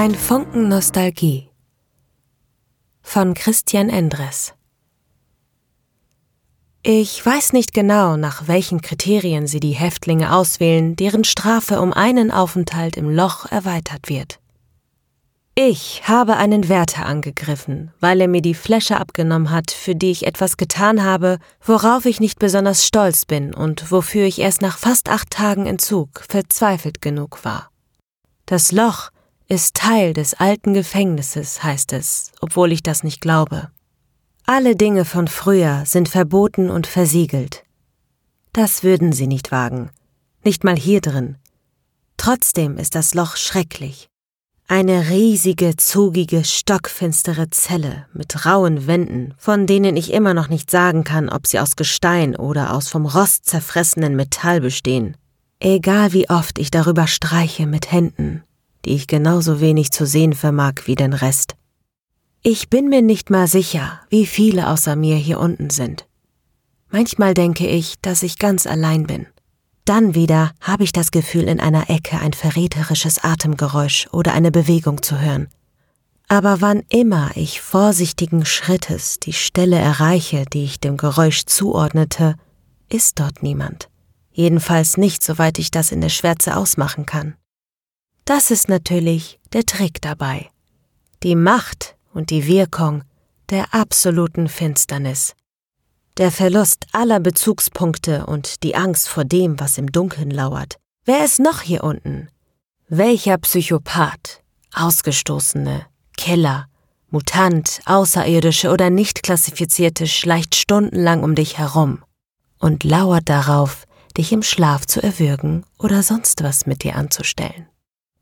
Ein Funken Nostalgie von Christian Endres Ich weiß nicht genau, nach welchen Kriterien sie die Häftlinge auswählen, deren Strafe um einen Aufenthalt im Loch erweitert wird. Ich habe einen Wärter angegriffen, weil er mir die Fläche abgenommen hat, für die ich etwas getan habe, worauf ich nicht besonders stolz bin und wofür ich erst nach fast acht Tagen Entzug verzweifelt genug war. Das Loch ist Teil des alten Gefängnisses, heißt es, obwohl ich das nicht glaube. Alle Dinge von früher sind verboten und versiegelt. Das würden sie nicht wagen, nicht mal hier drin. Trotzdem ist das Loch schrecklich. Eine riesige, zugige, stockfinstere Zelle mit rauen Wänden, von denen ich immer noch nicht sagen kann, ob sie aus Gestein oder aus vom Rost zerfressenen Metall bestehen. Egal wie oft ich darüber streiche mit Händen, die ich genauso wenig zu sehen vermag wie den Rest. Ich bin mir nicht mal sicher, wie viele außer mir hier unten sind. Manchmal denke ich, dass ich ganz allein bin. Dann wieder habe ich das Gefühl, in einer Ecke ein verräterisches Atemgeräusch oder eine Bewegung zu hören. Aber wann immer ich vorsichtigen Schrittes die Stelle erreiche, die ich dem Geräusch zuordnete, ist dort niemand. Jedenfalls nicht, soweit ich das in der Schwärze ausmachen kann. Das ist natürlich der Trick dabei. Die Macht und die Wirkung der absoluten Finsternis. Der Verlust aller Bezugspunkte und die Angst vor dem, was im Dunkeln lauert. Wer ist noch hier unten? Welcher Psychopath, Ausgestoßene, Keller, Mutant, Außerirdische oder nicht klassifizierte schleicht stundenlang um dich herum und lauert darauf, dich im Schlaf zu erwürgen oder sonst was mit dir anzustellen.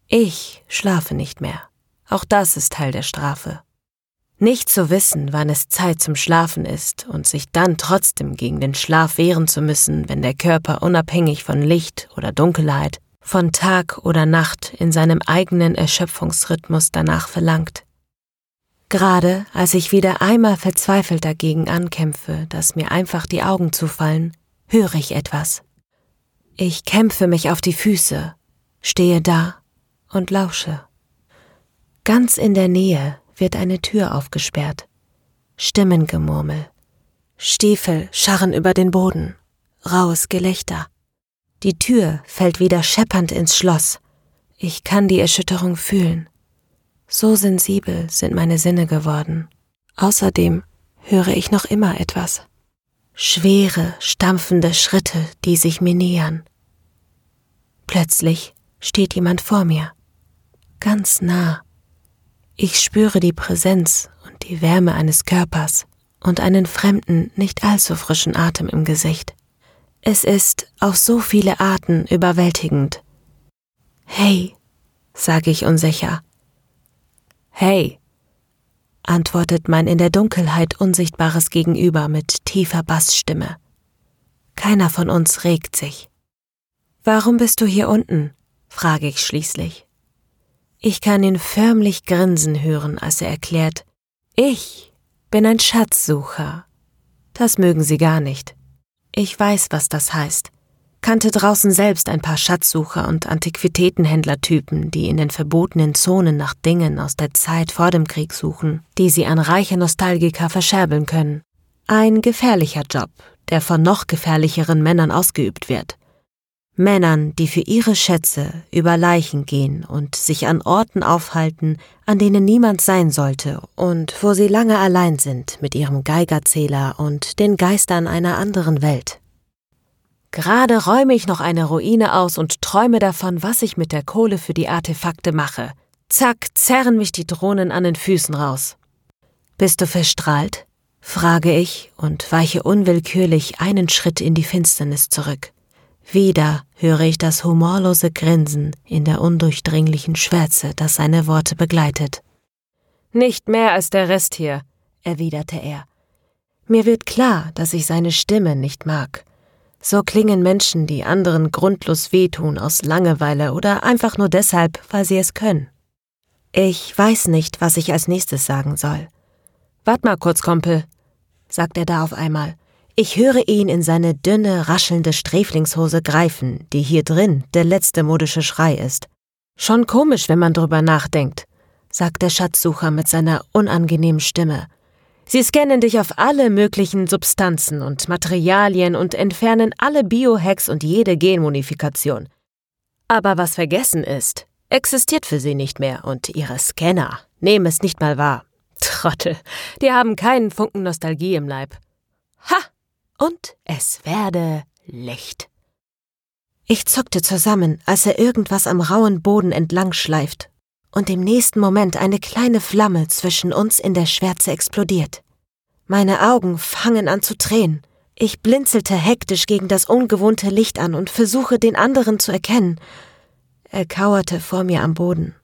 Ich schlafe nicht mehr. Auch das ist Teil der Strafe. Nicht zu wissen, wann es Zeit zum Schlafen ist und sich dann trotzdem gegen den Schlaf wehren zu müssen, wenn der Körper unabhängig von Licht oder Dunkelheit, von Tag oder Nacht in seinem eigenen Erschöpfungsrhythmus danach verlangt. Gerade als ich wieder einmal verzweifelt dagegen ankämpfe, dass mir einfach die Augen zufallen, höre ich etwas. Ich kämpfe mich auf die Füße, stehe da und lausche. Ganz in der Nähe wird eine Tür aufgesperrt. Stimmengemurmel. Stiefel scharren über den Boden. Raues Gelächter. Die Tür fällt wieder scheppernd ins Schloss. Ich kann die Erschütterung fühlen. So sensibel sind meine Sinne geworden. Außerdem höre ich noch immer etwas. Schwere, stampfende Schritte, die sich mir nähern. Plötzlich steht jemand vor mir. Ganz nah. Ich spüre die Präsenz und die Wärme eines Körpers und einen fremden, nicht allzu frischen Atem im Gesicht. Es ist auf so viele Arten überwältigend. Hey, sage ich unsicher. Hey, antwortet mein in der Dunkelheit unsichtbares Gegenüber mit tiefer Bassstimme. Keiner von uns regt sich. Warum bist du hier unten? frage ich schließlich. Ich kann ihn förmlich grinsen hören, als er erklärt, ich bin ein Schatzsucher. Das mögen Sie gar nicht. Ich weiß, was das heißt. Kannte draußen selbst ein paar Schatzsucher und Antiquitätenhändlertypen, die in den verbotenen Zonen nach Dingen aus der Zeit vor dem Krieg suchen, die sie an reiche Nostalgiker verscherbeln können. Ein gefährlicher Job, der von noch gefährlicheren Männern ausgeübt wird. Männern, die für ihre Schätze über Leichen gehen und sich an Orten aufhalten, an denen niemand sein sollte und wo sie lange allein sind mit ihrem Geigerzähler und den Geistern einer anderen Welt. Gerade räume ich noch eine Ruine aus und träume davon, was ich mit der Kohle für die Artefakte mache. Zack, zerren mich die Drohnen an den Füßen raus. Bist du verstrahlt? frage ich und weiche unwillkürlich einen Schritt in die Finsternis zurück. Wieder höre ich das humorlose Grinsen in der undurchdringlichen Schwärze, das seine Worte begleitet. Nicht mehr als der Rest hier, erwiderte er. Mir wird klar, dass ich seine Stimme nicht mag. So klingen Menschen, die anderen grundlos wehtun aus Langeweile oder einfach nur deshalb, weil sie es können. Ich weiß nicht, was ich als nächstes sagen soll. Wart mal kurz, Kompel, sagt er da auf einmal. Ich höre ihn in seine dünne, raschelnde Sträflingshose greifen, die hier drin der letzte modische Schrei ist. Schon komisch, wenn man drüber nachdenkt. sagt der Schatzsucher mit seiner unangenehmen Stimme. Sie scannen dich auf alle möglichen Substanzen und Materialien und entfernen alle Biohacks und jede Genmodifikation. Aber was vergessen ist, existiert für sie nicht mehr und ihre Scanner nehmen es nicht mal wahr. Trottel, die haben keinen Funken Nostalgie im Leib. Ha! Und es werde Licht. Ich zuckte zusammen, als er irgendwas am rauen Boden entlang schleift und im nächsten Moment eine kleine Flamme zwischen uns in der Schwärze explodiert. Meine Augen fangen an zu tränen. Ich blinzelte hektisch gegen das ungewohnte Licht an und versuche den anderen zu erkennen. Er kauerte vor mir am Boden.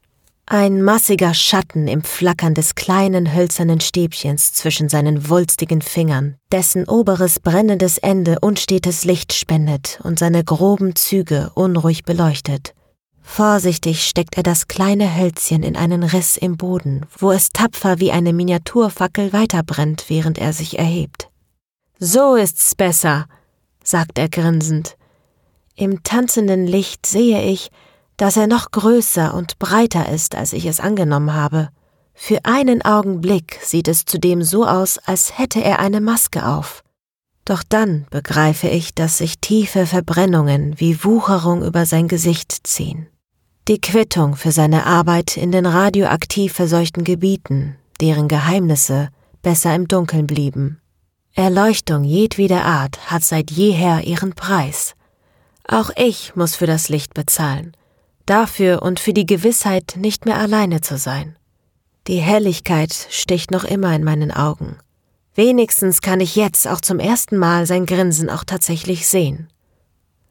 Ein massiger Schatten im Flackern des kleinen hölzernen Stäbchens zwischen seinen wulstigen Fingern, dessen oberes brennendes Ende unstetes Licht spendet und seine groben Züge unruhig beleuchtet. Vorsichtig steckt er das kleine Hölzchen in einen Riss im Boden, wo es tapfer wie eine Miniaturfackel weiterbrennt, während er sich erhebt. So ist's besser, sagt er grinsend. Im tanzenden Licht sehe ich, dass er noch größer und breiter ist, als ich es angenommen habe. Für einen Augenblick sieht es zudem so aus, als hätte er eine Maske auf. Doch dann begreife ich, dass sich tiefe Verbrennungen wie Wucherung über sein Gesicht ziehen. Die Quittung für seine Arbeit in den radioaktiv verseuchten Gebieten, deren Geheimnisse besser im Dunkeln blieben. Erleuchtung jedweder Art hat seit jeher ihren Preis. Auch ich muss für das Licht bezahlen, dafür und für die Gewissheit, nicht mehr alleine zu sein. Die Helligkeit sticht noch immer in meinen Augen. Wenigstens kann ich jetzt auch zum ersten Mal sein Grinsen auch tatsächlich sehen.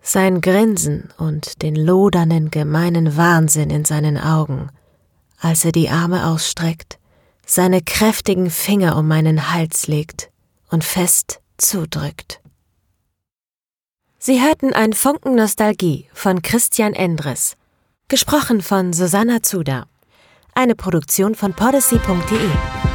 Sein Grinsen und den lodernden, gemeinen Wahnsinn in seinen Augen, als er die Arme ausstreckt, seine kräftigen Finger um meinen Hals legt und fest zudrückt. Sie hörten ein Funken Nostalgie von Christian Endres, gesprochen von Susanna Zuda, eine Produktion von podyssey.de.